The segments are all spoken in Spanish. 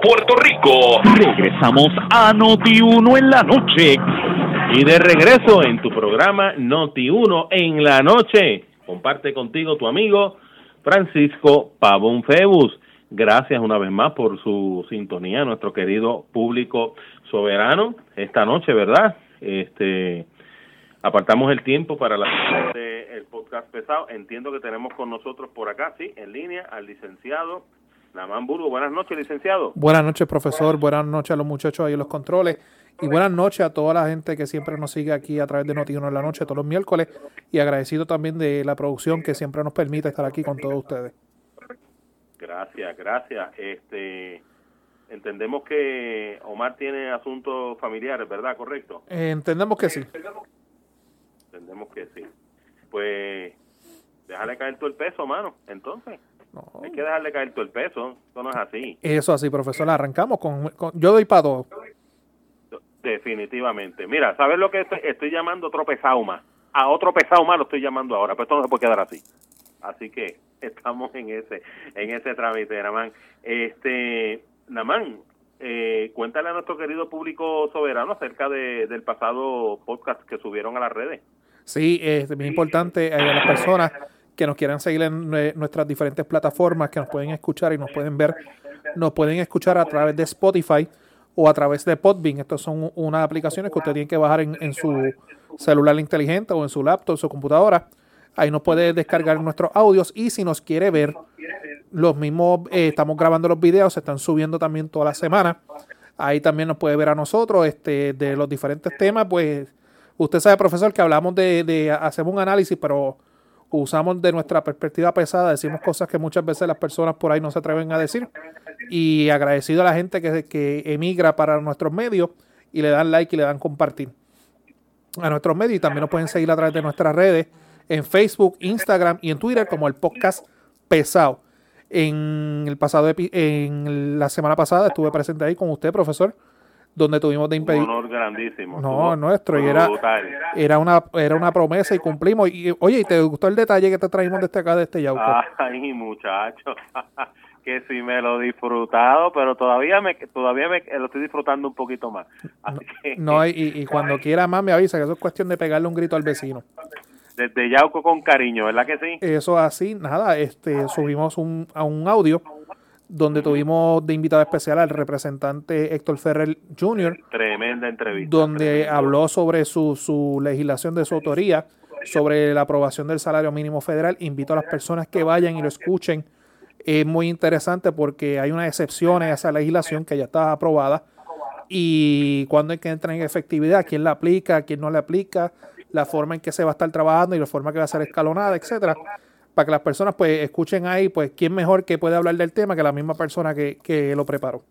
Puerto Rico. Regresamos a Noti1 en la noche. Y de regreso en tu programa Noti1 en la noche. Comparte contigo tu amigo Francisco Pavón Febus. Gracias una vez más por su sintonía, nuestro querido público soberano, esta noche, ¿verdad? Este, apartamos el tiempo para la el podcast pesado. Entiendo que tenemos con nosotros por acá, sí, en línea, al licenciado Namán Burgo. Buenas noches, licenciado. Buenas noches, profesor. Buenas noches a los muchachos ahí en los controles. Y buenas noches a toda la gente que siempre nos sigue aquí a través de Noti1 en la noche, todos los miércoles. Y agradecido también de la producción que siempre nos permite estar aquí con todos ustedes. Gracias, gracias. Este, entendemos que Omar tiene asuntos familiares, ¿verdad? ¿Correcto? entendemos que sí. Entendemos que sí. Pues déjale caer todo el peso, mano, entonces. Hay que dejarle caer todo el peso, eso no es así. Eso así, profesor, arrancamos con, yo doy para dos. Definitivamente. Mira, ¿sabes lo que estoy, estoy llamando otro pesauma? A otro pesauma lo estoy llamando ahora, pero esto no se puede quedar así. Así que estamos en ese en ese trámite, Namán. Este, Namán, eh, cuéntale a nuestro querido público soberano acerca de, del pasado podcast que subieron a las redes. Sí, es muy importante eh, a las personas que nos quieran seguir en nuestras diferentes plataformas, que nos pueden escuchar y nos pueden ver, nos pueden escuchar a través de Spotify o a través de Podbean. Estas son unas aplicaciones que usted tiene que bajar en, su celular inteligente o en su laptop, su computadora Ahí nos puede descargar nuestros audios y si nos quiere ver, los mismos, eh, estamos grabando los videos, se están subiendo también toda la semana. Ahí también nos puede ver a nosotros este, de los diferentes temas. Pues usted sabe, profesor, que hablamos de, de, hacemos un análisis, pero usamos de nuestra perspectiva pesada, decimos cosas que muchas veces las personas por ahí no se atreven a decir. Y agradecido a la gente que, que emigra para nuestros medios y le dan like y le dan compartir a nuestros medios. Y también nos pueden seguir a través de nuestras redes en Facebook, Instagram y en Twitter como el podcast pesado. En el pasado en la semana pasada estuve presente ahí con usted, profesor, donde tuvimos de impedir. Un honor grandísimo. No, nuestro, y era, era una, era una promesa y cumplimos. Y oye, ¿y te gustó el detalle que te traímos de este acá de este Yauco? Ay, muchacho. que sí me lo he disfrutado, pero todavía me todavía me lo estoy disfrutando un poquito más. no, y, y, cuando quiera más me avisa que eso es cuestión de pegarle un grito al vecino desde Yauco con cariño, ¿verdad que sí? Eso así, nada, este subimos un, a un audio donde tuvimos de invitado especial al representante Héctor Ferrer Jr. Tremenda entrevista. Donde habló sobre su, su legislación de su autoría, sobre la aprobación del salario mínimo federal. Invito a las personas que vayan y lo escuchen. Es muy interesante porque hay unas excepciones a esa legislación que ya está aprobada y cuando hay que entrar en efectividad, quién la aplica, quién no la aplica, la forma en que se va a estar trabajando y la forma que va a ser escalonada, etcétera, para que las personas pues escuchen ahí, pues quién mejor que puede hablar del tema que la misma persona que, que lo preparó.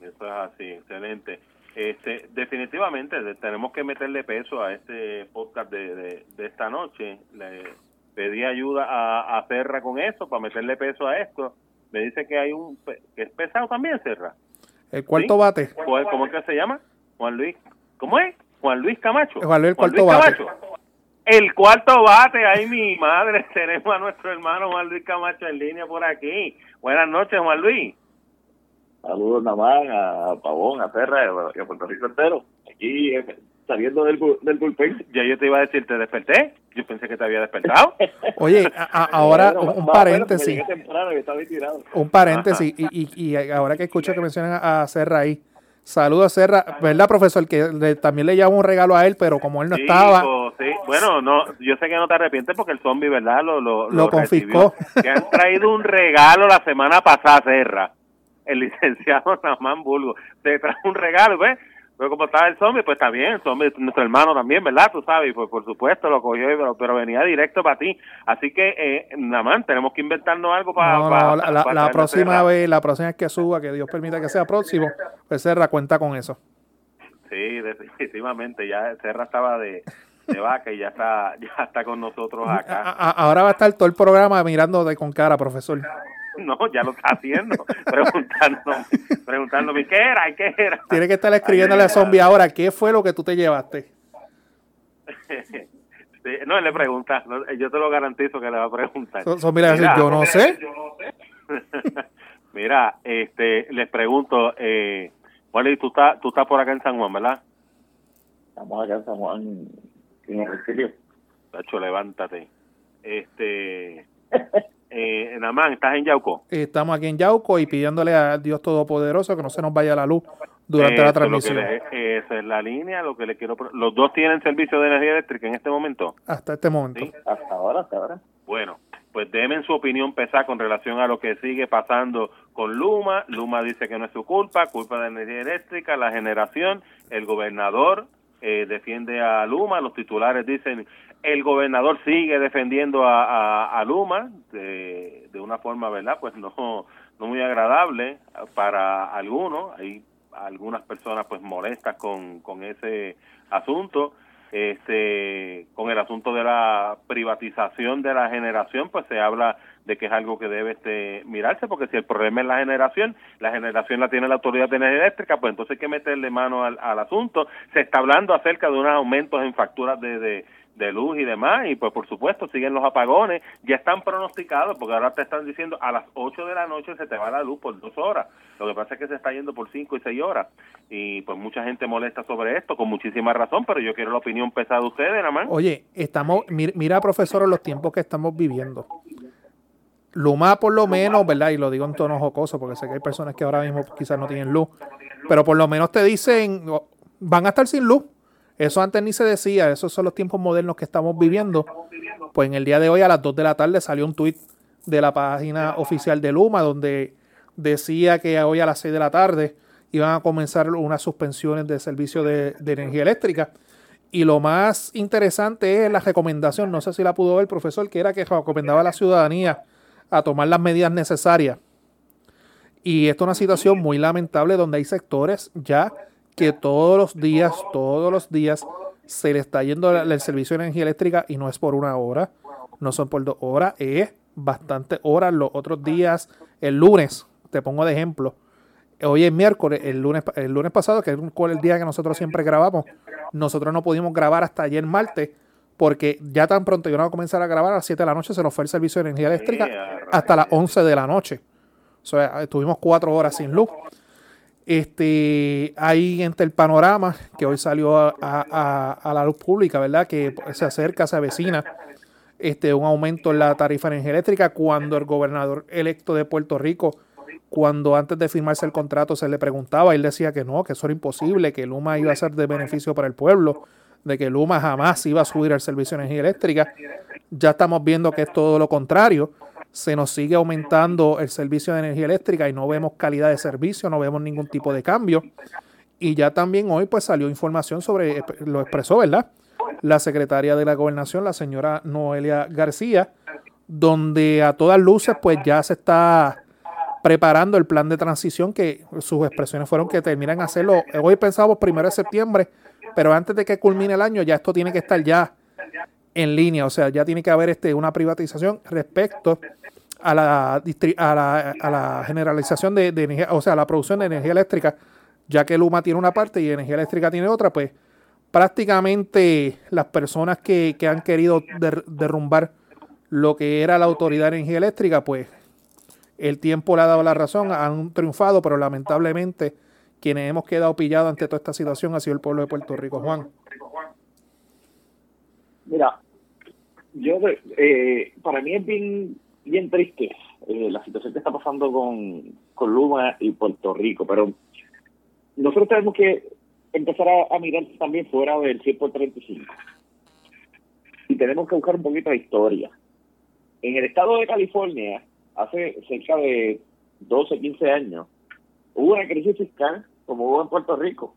Eso es así, excelente. Este, definitivamente tenemos que meterle peso a este podcast de, de, esta noche. Le pedí ayuda a, a Serra con eso, para meterle peso a esto. Me dice que hay un que es pesado también, Serra. El cuarto bate. ¿Cómo es que se llama? Juan Luis. ¿Cómo es? Juan Luis Camacho. Juan Luis, el cuarto bate. El cuarto bate, ahí mi madre, tenemos a nuestro hermano Juan Luis Camacho en línea por aquí. Buenas noches, Juan Luis. Saludos nada más a Pavón, a Terra y a Puerto Rico entero. Aquí eh, saliendo del, del bullpen. Ya yo te iba a decir, ¿te desperté? Yo pensé que te había despertado. Oye, ahora un, paréntesis. Un paréntesis, y, y, y, ahora que escucho que mencionan a Serra ahí, Saludos a Serra, ¿verdad, profesor? Que también le llevaba un regalo a él, pero como él no estaba. sí. Bueno, no, yo sé que no te arrepientes porque el zombie, ¿verdad? Lo, lo, lo, confiscó. Que han traído un regalo la semana pasada, Serra. El licenciado Namán Bulgo. Te trajo un regalo, ¿ves? Pero como estaba el zombie, pues está bien, el zombie, nuestro hermano también, ¿verdad? Tú sabes, pues por supuesto lo cogió, pero, pero venía directo para ti. Así que, eh, nada tenemos que inventarnos algo para... No, la, próxima vez, la próxima vez que suba, que Dios permita que sea próximo, pues Serra cuenta con eso. Sí, definitivamente, ya Serra estaba de, de vaca y ya está, ya está con nosotros acá. ahora va a estar todo el programa mirando de con cara, profesor. No, ya lo está haciendo, preguntándome, preguntándome qué era y qué era. Tiene que estar escribiéndole a Zombie ahora, ¿qué fue lo que tú te llevaste? no, él le pregunta, yo te lo garantizo que le va a preguntar. Zombie le va a decir, yo no sé. Mira, este, les pregunto, eh, Wally, tú estás, tú estás por acá en San Juan, ¿verdad? Estamos acá en San Juan, en el exilio. Tacho, levántate. Este, eh, Namán, ¿estás en Yauco? Estamos aquí en Yauco y pidiéndole a Dios Todopoderoso que no se nos vaya la luz durante Eso la es lo que transmisión. le- esa es la línea, lo que le quiero... ¿Los dos tienen servicio de energía eléctrica en este momento? Hasta este momento. Sí. Hasta ahora, hasta ahora. Bueno, pues denme su opinión pesada con relación a lo que sigue pasando con Luma. Luma dice que no es su culpa, culpa de la energía eléctrica, la generación. El gobernador eh, defiende a Luma, los titulares dicen el gobernador sigue defendiendo a, a- a Luma de, de una forma, ¿verdad? Pues no, no muy agradable para algunos. Hay algunas personas pues molestas con, con ese asunto este con el asunto de la privatización de la generación pues se habla de que es algo que debe este mirarse porque si el problema es la generación la generación la tiene la autoridad de energía eléctrica pues entonces hay que meterle mano al, asunto se está hablando acerca de unos aumentos en facturas de, de luz y demás, y pues por supuesto siguen los apagones, ya están pronosticados, porque ahora te están diciendo a las 8 de la noche se te va la luz por dos horas, lo que pasa es que se está yendo por 5 y 6 horas, y pues mucha gente molesta sobre esto, con muchísima razón, pero yo quiero la opinión pesada de ustedes, nada. Oye, estamos, mir- mira, profesor, los tiempos que estamos viviendo. Luma, por lo menos, ¿verdad? Y lo digo en tono jocoso, porque sé que hay personas que ahora mismo quizás no tienen luz, pero por lo menos te dicen, van a estar sin luz. Eso antes ni se decía, esos son los tiempos modernos que estamos viviendo. Pues en el día de hoy, a las 2 de la tarde, salió un tuit de la página oficial de Luma, donde decía que hoy a las 6 de la tarde iban a comenzar unas suspensiones de servicio de, de energía eléctrica. Y lo más interesante es la recomendación, no sé si la pudo ver el profesor, que era que recomendaba a la ciudadanía a tomar las medidas necesarias. Y esto es una situación muy lamentable donde hay sectores ya que todos los días, todos los días se le está yendo el servicio de energía eléctrica y no es por una hora, no son por dos horas, es bastante horas. Los otros días, el lunes, te pongo de ejemplo, hoy es miércoles, el lunes, el lunes pasado, que es el día que nosotros siempre grabamos, nosotros no pudimos grabar hasta ayer martes, porque ya tan pronto yo no voy a comenzar a grabar a las 7 de la noche, se nos fue el servicio de energía eléctrica hasta las 11 de la noche. O sea, estuvimos cuatro horas sin luz. Este, hay entre el panorama que hoy salió a, a- a- a la luz pública, ¿verdad? Que se acerca, se avecina este, un aumento en la tarifa de energía eléctrica cuando el gobernador electo de Puerto Rico, cuando antes de firmarse el contrato se le preguntaba, él decía que no, que eso era imposible, que Luma iba a ser de beneficio para el pueblo, de que Luma jamás iba a subir el servicio de energía eléctrica. Ya estamos viendo que es todo lo contrario. Se nos sigue aumentando el servicio de energía eléctrica y no vemos calidad de servicio, no vemos ningún tipo de cambio. Y ya también hoy pues salió información sobre, lo expresó, ¿verdad? La secretaria de la gobernación, la señora Noelia García, donde a todas luces pues ya se está preparando el plan de transición que sus expresiones fueron que terminan hacerlo. Hoy pensábamos primero de septiembre, pero antes de que culmine el año ya esto tiene que estar ya en línea, o sea, ya tiene que haber este, una privatización respecto a la, a la, a la generalización de, energía, o sea, la producción de energía eléctrica, ya que Luma tiene una parte y energía eléctrica tiene otra, pues prácticamente las personas que, que han querido der- derrumbar lo que era la autoridad de energía eléctrica, pues el tiempo le ha dado la razón, han triunfado, pero lamentablemente quienes hemos quedado pillados ante toda esta situación ha sido el pueblo de Puerto Rico. Juan. Mira, yo eh, para mí es bien bien triste eh, la situación que está pasando con, con Luma y Puerto Rico, pero nosotros tenemos que empezar a, mirar también fuera del 100 por 35 y tenemos que buscar un poquito de historia. En el estado de California, hace cerca de 12, 15 años, hubo una crisis fiscal como hubo en Puerto Rico.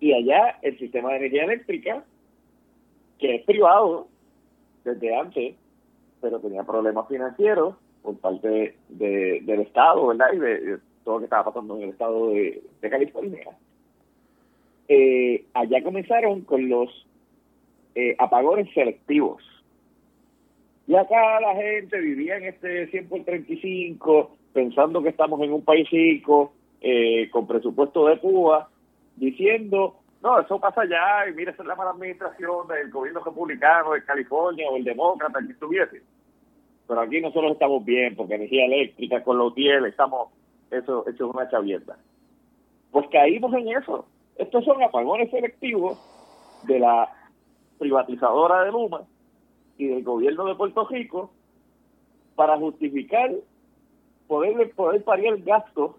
Y allá el sistema de energía eléctrica que es privado desde antes, pero tenía problemas financieros por parte de, del Estado, ¿verdad? Y de, todo lo que estaba pasando en el Estado de, de California. Eh, allá comenzaron con los eh, apagones selectivos. Y acá la gente vivía en este 100 por 35, pensando que estamos en un país rico, eh, con presupuesto de Cuba, diciendo no, eso pasa allá y mira, esa es la mala administración del gobierno republicano de California o el demócrata que estuviese. pero aquí nosotros estamos bien, porque energía eléctrica, con los tiel, estamos, eso, eso es una chavienda. Pues caímos en eso. Estos son apagones selectivos de la privatizadora de Luma y del gobierno de Puerto Rico para justificar poder, poder pariar el gasto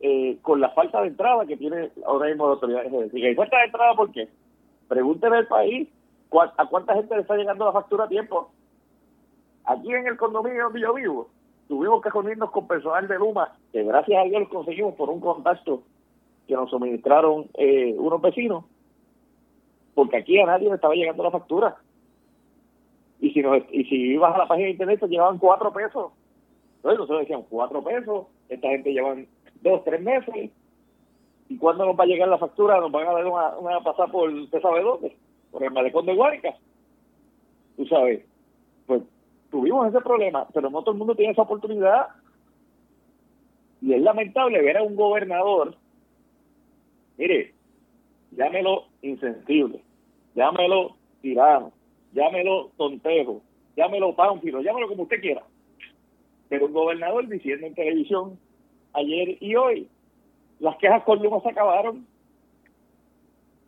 eh, con la falta de entrada que tiene ahora mismo la autoridad ¿Y falta de entrada por qué? Pregúntele al país a cuánta gente le está llegando la factura a tiempo. Aquí en el condominio donde yo vivo, tuvimos que reunirnos con personal de Luma, que gracias a Dios lo conseguimos por un contacto que nos suministraron eh, unos vecinos, porque aquí a nadie le estaba llegando la factura. Y si, nos, y si ibas a la página de internet, te llevaban cuatro pesos. Entonces nosotros decíamos cuatro pesos, esta gente llevan dos, tres meses. ¿Y cuándo nos va a llegar la factura? Nos van a dar una, una pasada por, ¿usted sabe dónde? Por el malecón de Guárica. Tú sabes, pues tuvimos ese problema, pero no todo el mundo tiene esa oportunidad. Y es lamentable ver a un gobernador, mire, llámelo insensible, llámelo tirano, llámelo tontejo, llámelo pánfilo, llámelo como usted quiera. Pero un gobernador diciendo en televisión ayer y hoy, las quejas con Luma se acabaron.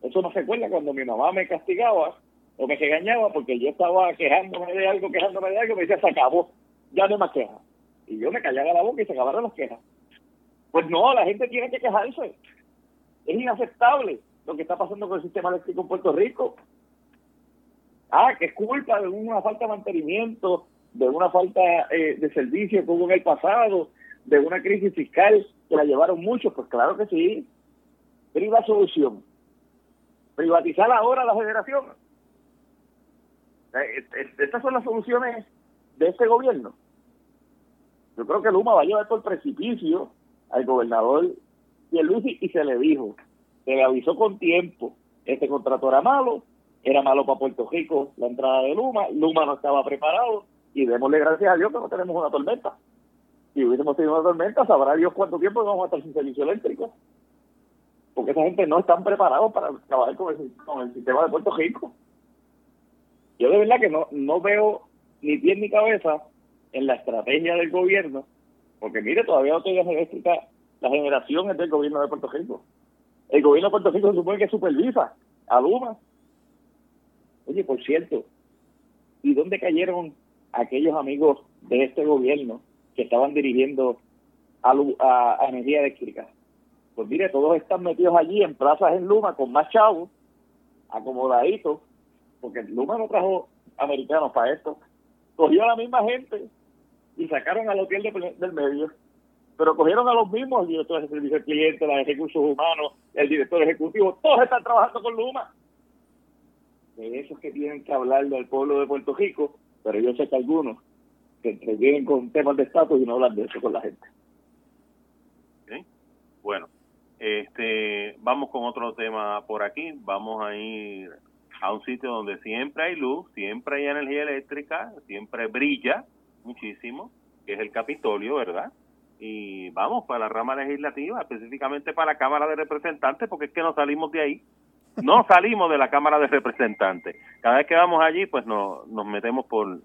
Eso no se acuerda cuando mi mamá me castigaba o me regañaba porque yo estaba quejándome de algo, quejándome de algo, me decía, se acabó, ya no hay más quejas. Y yo me callaba la boca y se acabaron las quejas. Pues no, la gente tiene que quejarse. Es inaceptable lo que está pasando con el sistema eléctrico en Puerto Rico. Ah, que es culpa de una falta de mantenimiento, de una falta eh, de servicio como en el pasado, de una crisis fiscal que la llevaron mucho, pues claro que sí. Priva solución. Privatizar ahora la federación. Eh, estas son las soluciones de este gobierno. Yo creo que Luma va a llevar por precipicio al gobernador Pierluisi y se le dijo, se le avisó con tiempo, este contrato era malo, era malo para Puerto Rico la entrada de Luma, Luma no estaba preparado y démosle gracias a Dios que no tenemos una tormenta. Si hubiésemos tenido una tormenta, sabrá Dios cuánto tiempo vamos a estar sin servicio eléctrico. Porque esa gente no están preparados para trabajar con el, con el sistema de Puerto Rico. Yo de verdad que no, no veo ni pie ni cabeza en la estrategia del gobierno, porque mire, todavía no tiene eléctrica, la generación del gobierno de Puerto Rico. El gobierno de Puerto Rico se supone que supervisa a Luma. Oye, por cierto, ¿y dónde cayeron aquellos amigos de este gobierno que estaban dirigiendo a, energía eléctrica. Pues mire, todos están metidos allí en plazas en Luma con más chavos, acomodaditos, porque Luma no trajo americanos para esto. Cogió a la misma gente y sacaron al hotel del medio, pero cogieron a los mismos, el director de servicio al cliente, recursos humanos, el director ejecutivo, todos están trabajando con Luma. De esos que tienen que hablar del pueblo de Puerto Rico, pero yo sé que algunos que entretienen con temas de estatus y no hablan de eso con la gente. Bueno, este, vamos con otro tema por aquí. Vamos a ir a un sitio donde siempre hay luz, siempre hay energía eléctrica, siempre brilla muchísimo, que es el Capitolio, ¿verdad? Y vamos para la rama legislativa, específicamente para la Cámara de Representantes, porque es que no salimos de ahí. No salimos de la Cámara de Representantes. Cada vez que vamos allí, pues nos, nos metemos por,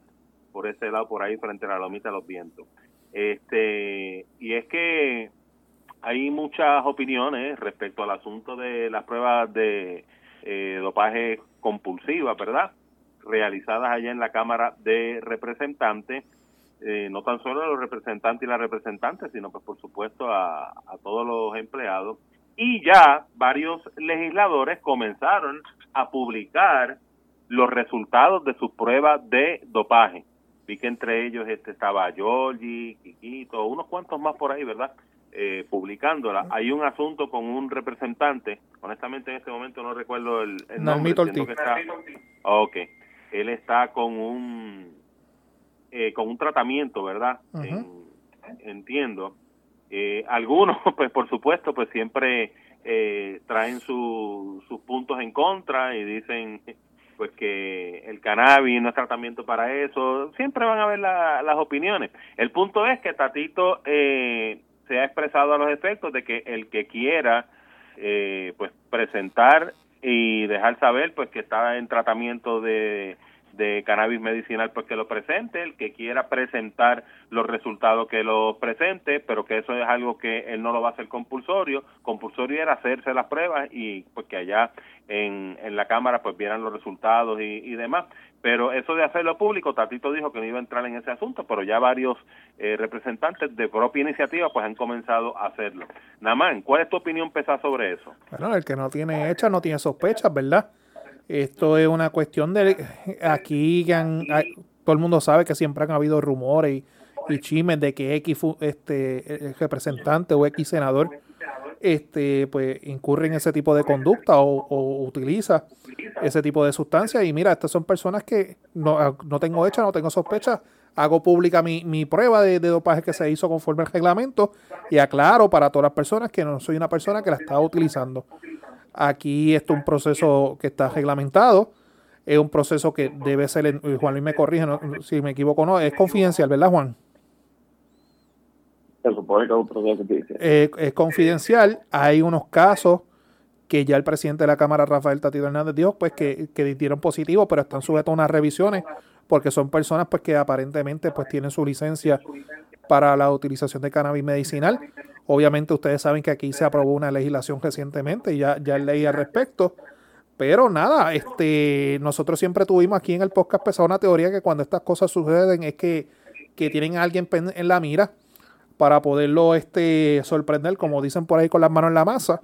por ese lado, por ahí, frente a la lomita de los vientos. Este, y es que hay muchas opiniones respecto al asunto de las pruebas de eh, dopaje compulsiva, ¿verdad? Realizadas allá en la Cámara de Representantes, eh, no tan solo a los representantes y las representantes, sino pues por supuesto a, a todos los empleados. Y ya varios legisladores comenzaron a publicar los resultados de sus pruebas de dopaje. Vi que entre ellos este estaba Georgie, Kikito, unos cuantos más por ahí, ¿verdad? Eh, publicándola. Hay un asunto con un representante, honestamente en este momento no recuerdo el, nombre. Que está, ok, él está con un eh, con un tratamiento, ¿verdad? entiendo. Eh, algunos, pues por supuesto, pues siempre eh, traen sus puntos en contra y dicen pues que el cannabis no es tratamiento para eso, siempre van a haber las opiniones. El punto es que Tatito eh, se ha expresado a los efectos de que el que quiera eh, pues presentar y dejar saber pues que está en tratamiento de, de cannabis medicinal pues que lo presente, el que quiera presentar los resultados que lo presente, pero que eso es algo que él no lo va a hacer compulsorio, compulsorio era hacerse las pruebas y pues que allá en, en la cámara pues vieran los resultados y, y demás, pero eso de hacerlo público, Tatito dijo que no iba a entrar en ese asunto, pero ya varios eh, representantes de propia iniciativa pues han comenzado a hacerlo. Namán, ¿cuál es tu opinión pesada sobre eso? Bueno, el que no tiene hecha no tiene sospechas, ¿verdad? Esto es una cuestión de aquí todo el mundo sabe que siempre han habido rumores y, y chismes de que X este representante o X senador este pues incurre en ese tipo de conducta o, utiliza ese tipo de sustancias y mira, estas son personas que no, no tengo hecha, no tengo sospecha, hago pública mi, mi prueba de, de, dopaje que se hizo conforme al reglamento y aclaro para todas las personas que no soy una persona que la estaba utilizando. Aquí esto es un proceso que está reglamentado, es un proceso que debe ser, Juan Luis me corrige si me equivoco no, es confidencial, ¿verdad Juan? Se supone que es un proceso eh, es confidencial, hay unos casos que ya el presidente de la Cámara, Rafael Tatito Hernández, dijo pues que, que dieron positivo, pero están sujetos a unas revisiones porque son personas pues que aparentemente pues tienen su licencia para la utilización de cannabis medicinal Obviamente ustedes saben que aquí se aprobó una legislación recientemente y ya, ya leí al respecto. Pero nada, este, nosotros siempre tuvimos aquí en el podcast pesado una teoría que cuando estas cosas suceden es que, tienen a alguien en la mira para poderlo este, sorprender, como dicen por ahí con las manos en la masa.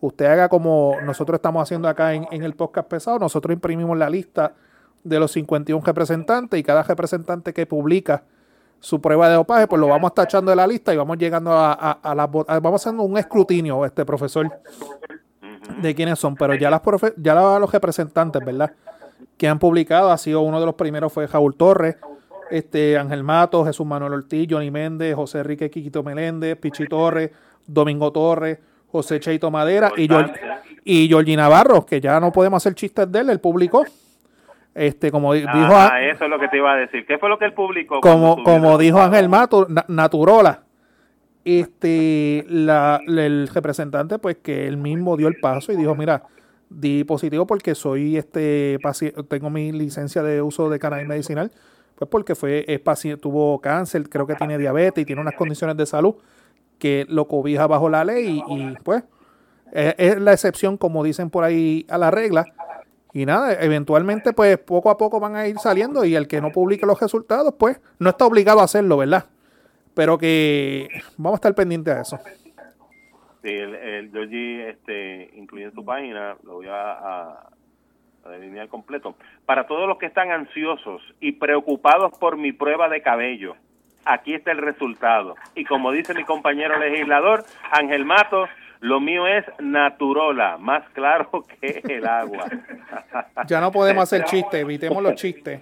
Usted haga como nosotros estamos haciendo acá en, en el podcast pesado, nosotros imprimimos la lista de los 51 representantes y cada representante que publica su prueba de dopaje, pues lo vamos tachando de la lista y vamos llegando a, a, las vamos haciendo un escrutinio, este profesor, de quiénes son. Pero ya las ya los representantes, ¿verdad? Que han publicado, ha sido uno de los primeros fue Jaúl Torres, este Ángel Mato, Jesús Manuel Ortiz, Johnny Méndez, José Enrique Quiquito Meléndez, Pichi Torres, Domingo Torres, José Cheito Madera y, y Georgie Navarro, que ya no podemos hacer chistes de él, él publicó. Este, como dijo ah, eso es lo que te iba a decir. ¿Qué fue lo que él publicó? Como, como dijo Ángel Mato, Naturola. Este, la, el representante, pues que él mismo dio el paso y dijo, mira, di positivo porque soy este tengo mi licencia de uso de cannabis medicinal, pues porque fue es paciente, tuvo cáncer, creo que tiene diabetes y tiene unas condiciones de salud que lo cobija bajo la ley y, y pues es la excepción, como dicen por ahí, a la regla y nada, eventualmente pues poco a poco van a ir saliendo y el que no publique los resultados pues no está obligado a hacerlo, ¿verdad? Pero que vamos a estar pendientes a eso. Sí, el, el este, incluye en su página, lo voy a, a, delinear completo. Para todos los que están ansiosos y preocupados por mi prueba de cabello, aquí está el resultado. Y como dice mi compañero legislador, Ángel Matos, lo mío es naturola, más claro que el agua. ya no podemos hacer chistes, evitemos los chistes.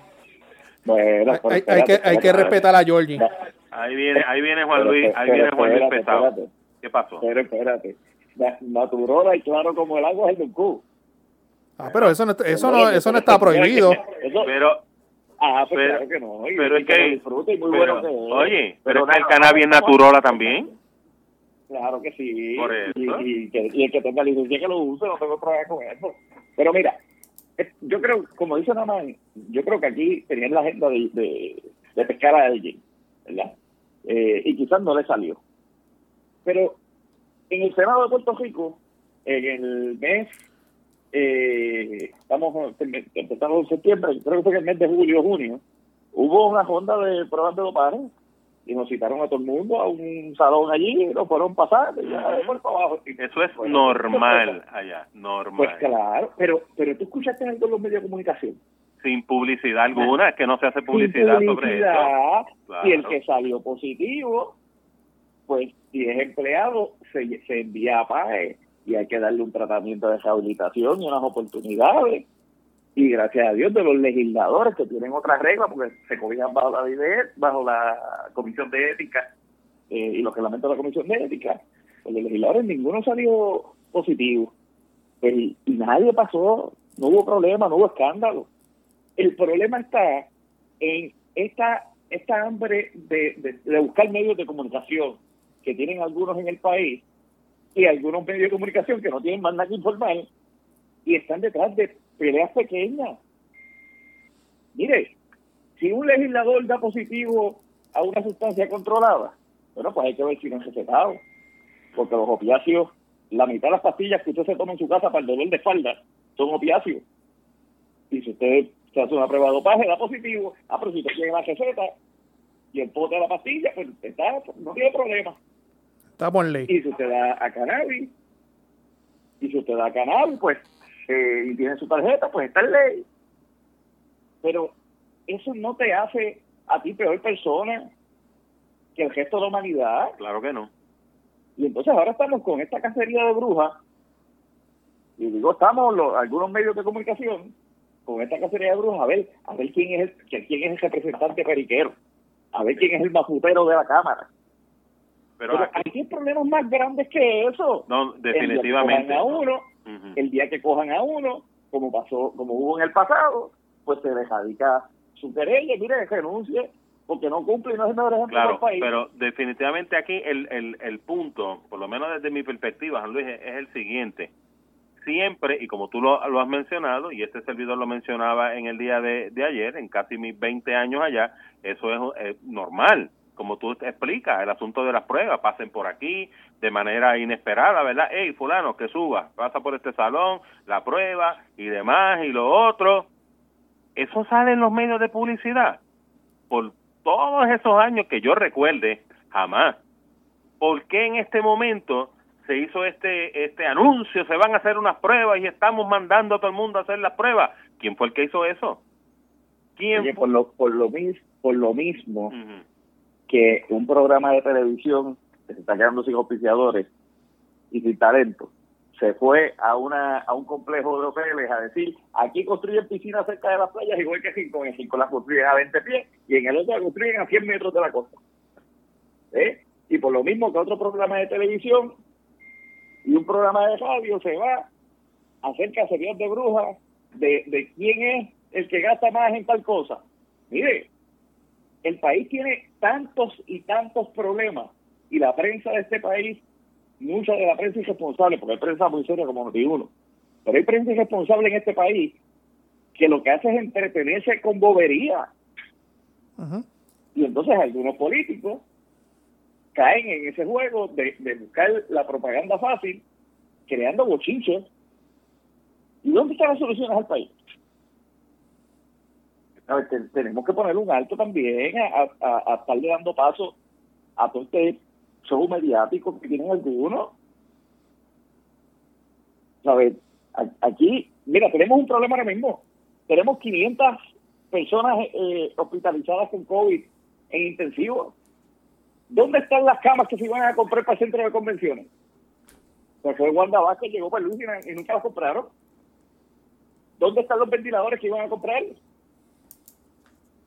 Bueno, hay, que, hay que respetar a Georgie. Ahí viene, ahí viene Juan Luis, ahí viene Juan Luis pesado. ¿Qué pasó? Pero espérate. Naturola y claro como el agua es el Q. Ah, pero eso no, eso no, eso no está prohibido. Pero, Ah, pues pero, claro que no. pero es que, oye, pero, es que el cannabis naturola también. Claro que sí. Y, el que tenga licencia que lo use, no tengo problema con eso. Pero mira, yo creo, como dice Namán, yo creo que aquí tenían la agenda de, de, pescar a alguien, ¿verdad? Eh, y quizás no le salió. Pero en el Senado de Puerto Rico, en el mes, eh, estamos empezando en septiembre, creo que fue en el mes de julio o junio, hubo una ronda de pruebas de dopaje y nos citaron a todo el mundo a un salón allí y lo fueron pasando y ya de abajo. Eso es normal allá, normal. Pues claro, pero pero tú escuchaste en todos los medios de comunicación. Sin publicidad alguna, es que no se hace publicidad, sobre eso. Y el que salió positivo, pues si es empleado, se, se envía a PAE y hay que darle un tratamiento de rehabilitación y unas oportunidades y gracias a Dios de los legisladores que tienen otras reglas porque se cobijan bajo la bajo la comisión de ética eh, y los reglamentos de la comisión de ética pues los legisladores ninguno salió positivo. Pues, y nadie pasó no hubo problema no hubo escándalo. El problema está en esta esta hambre de, de buscar medios de comunicación que tienen algunos en el país y algunos medios de comunicación que no tienen más nada que informar y están detrás de peleas pequeñas. Mire, si un legislador da positivo a una sustancia controlada, bueno, pues hay que ver si no es recetado. Porque los opiáceos, la mitad de las pastillas que usted se toma en su casa para el dolor de espalda son opiáceos. Y si usted se hace una prueba de dopaje, da positivo, ah, pero si usted tiene la receta y el pote de la pastilla, pues está, no tiene problema. Estamos en ley. Y si usted da a cannabis, y si usted da a cannabis, pues, eh, y tiene su tarjeta, pues está en ley. Pero eso no te hace a ti peor persona que el resto de la humanidad. Claro que no. Y entonces ahora estamos con esta cacería de brujas, y digo, estamos los, algunos medios de comunicación con esta cacería de brujas, a ver, a ver quién es el, quién es el representante periquero, a ver quién es el mafutero de la Cámara. Pero, Pero aquí- hay problemas más grandes que eso. no, definitivamente. Ujú. el día que cojan a uno, como pasó, como hubo en el pasado, pues se le radica su querella, mire, renuncie, porque no cumple y no es el mejor ejemplo Claro, del país. pero definitivamente aquí el, el, el punto, por lo menos desde mi perspectiva, Juan Luis, es, es el siguiente. Siempre, y como tú lo, lo has mencionado, y este servidor lo mencionaba en el día de, de ayer, en casi mis 20 años allá, eso es eh, normal, como tú te explicas, el asunto de las pruebas, pasen por aquí de manera inesperada, ¿verdad? Hey, fulano, que suba, pasa por este salón, la prueba y demás, y lo otro. Eso sale en los medios de publicidad por todos esos años que yo recuerde, jamás. ¿Por qué en este momento se hizo este este anuncio? Se van a hacer unas pruebas y estamos mandando a todo el mundo a hacer las pruebas. ¿Quién fue el que hizo eso? ¿Quién Oye, por lo, por lo, mis- por lo mismo. Que un programa de televisión que se está quedando sin auspiciadores y sin talento se fue a una a un complejo de hoteles a decir aquí construyen piscinas cerca de las playas igual que Rincón en Rincón las construyen a 20 pies y en el otro las construyen a 100 metros de la costa ¿Eh? y por lo mismo que otro programa de televisión y un programa de radio se va a hacer cacerías de brujas de, de quién es el que gasta más en tal cosa mire el país tiene tantos y tantos problemas y la prensa de este país, mucha de la prensa irresponsable, porque hay prensa muy seria como Noti1, pero hay prensa irresponsable en este país que lo que hace es entretenerse con bobería. Y entonces algunos políticos caen en ese juego de, de buscar la propaganda fácil, creando bochinches. ¿Y dónde están las soluciones al país? Ver, te- tenemos que poner un alto también a, a, a estarle dando paso a todo este show mediático que tienen algunos. ¿Sabes? Aquí, mira, tenemos un problema ahora mismo. Tenemos 500 personas eh, hospitalizadas con COVID en intensivo. ¿Dónde están las camas que se iban a comprar para el centro de convenciones? Pues fue Wanda Vázquez, llegó para Luz y nunca las compraron. ¿Dónde están los ventiladores que iban a comprar?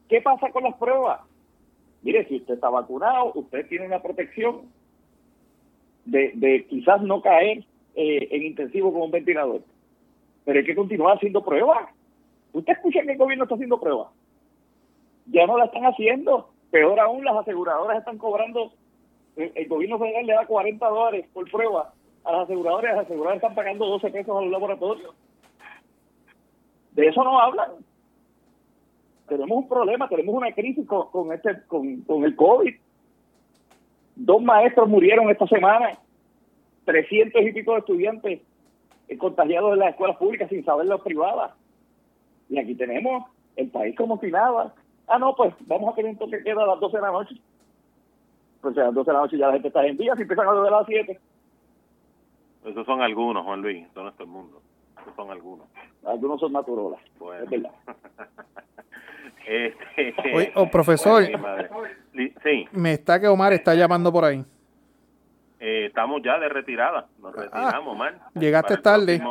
¿Qué pasa con las pruebas? Mire, si usted está vacunado, usted tiene una protección de, quizás no caer eh, en intensivo con un ventilador. Pero hay que continuar haciendo pruebas. ¿Usted escucha que el gobierno está haciendo pruebas? Ya no la están haciendo. Peor aún, las aseguradoras están cobrando, el, el gobierno federal le da 40 dólares por prueba a las aseguradoras, las aseguradoras están pagando 12 pesos a los laboratorios. De eso no hablan. Tenemos un problema, tenemos una crisis con, con este, con, con el COVID. Dos maestros murieron esta semana, 300 y pico de estudiantes eh, contagiados en las escuelas públicas sin saber las privadas. Y aquí tenemos el país como si nada. Ah, no, pues vamos a tener un toque queda a las 12 de la noche. Pues a las 12 de la noche ya la gente está en día, si empiezan a las de las 7. Esos son algunos, Juan Luis, eso no es todo el mundo. Esos son algunos. Algunos son naturolas, Bueno. es verdad. este, Oye, oh, profesor. Sí, Me está que Omar está llamando por ahí. eh, estamos ya de retirada. Nos retiramos, man. Ah, llegaste tarde.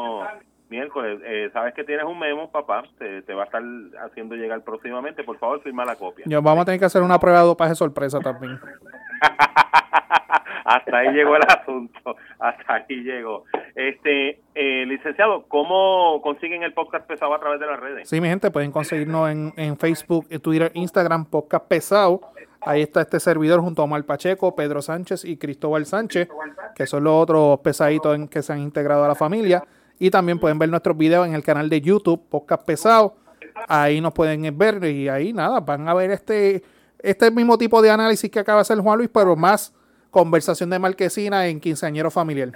Miércoles, eh, sabes que tienes un memo, papá. Te, te va a estar haciendo llegar próximamente. Por favor, firma la copia. Yo, vamos a tener que hacer una prueba de dopaje sorpresa también. Hasta ahí llegó el asunto. Hasta ahí llegó. Este, eh, licenciado, ¿cómo consiguen el podcast pesado a través de las redes? Sí, mi gente, pueden conseguirnos en, en Facebook, en Twitter, Instagram, Podcast Pesado. Ahí está este servidor junto a Omar Pacheco, Pedro Sánchez y Cristóbal Sánchez, que son los otros pesaditos en que se han integrado a la familia. Y también pueden ver nuestros videos en el canal de YouTube, Podcast Pesado. Ahí nos pueden ver y ahí nada, van a ver este, este mismo tipo de análisis que acaba de hacer Juan Luis, pero más conversación de marquesina en quinceañero familiar.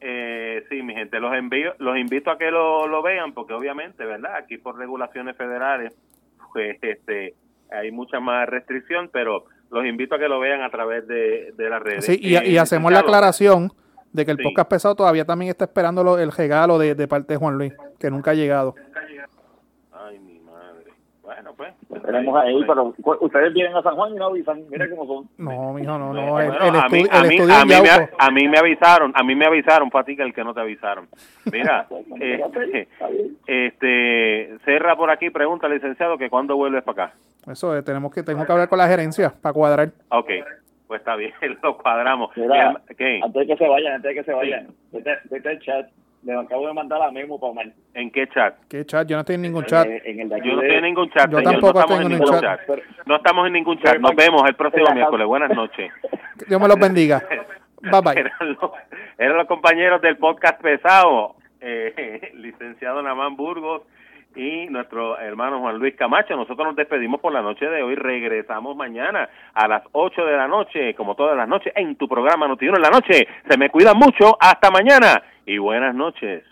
Eh, sí, mi gente, los envío, los invito a que lo, lo vean porque obviamente, ¿verdad? Aquí por regulaciones federales, pues este, hay mucha más restricción, pero los invito a que lo vean a través de, de las redes. Sí, y, y Eh, hacemos la aclaración de que el Sí. podcast pesado todavía también está esperando lo- el regalo de, de parte de Juan Luis, que nunca ha llegado. Mi madre. Bueno, pues. Tenemos ahí, pero cu- ustedes vienen a San Juan y no avisan. Mira cómo son. No, mijo, no, no. Bueno, el, el a mí, a mí- a mí me, a mí me avisaron, a mí me avisaron, fue a ti que el que no te avisaron. Mira, este, este, Cerra por aquí, pregunta licenciado que cuándo vuelves para acá. Eso, eh, tenemos que, tengo que hablar con la gerencia para cuadrar. Ok, pues está bien, lo cuadramos. Mira, ¿Qué? antes de que se vayan, antes de que se vayan, vete, vete al chat. Le acabo de mandar la memo para Omar. ¿En qué chat? ¿Qué chat? Yo no estoy en ningún chat. En, en el de Yo no estoy en ningún chat, Yo señor, tampoco no estoy en ningún chat. chat. No estamos en ningún chat. Nos vemos el próximo miércoles. Buenas noches. Dios me los bendiga. Bye bye. Eran los, eran los compañeros del podcast pesado, eh, licenciado Namán Burgos y nuestro hermano Juan Luis Camacho. Nosotros nos despedimos por la noche de hoy. Regresamos mañana a las 8 de la noche, como todas las noches, en tu programa Notiuno en la noche. Se me cuidan mucho. Hasta mañana y buenas noches.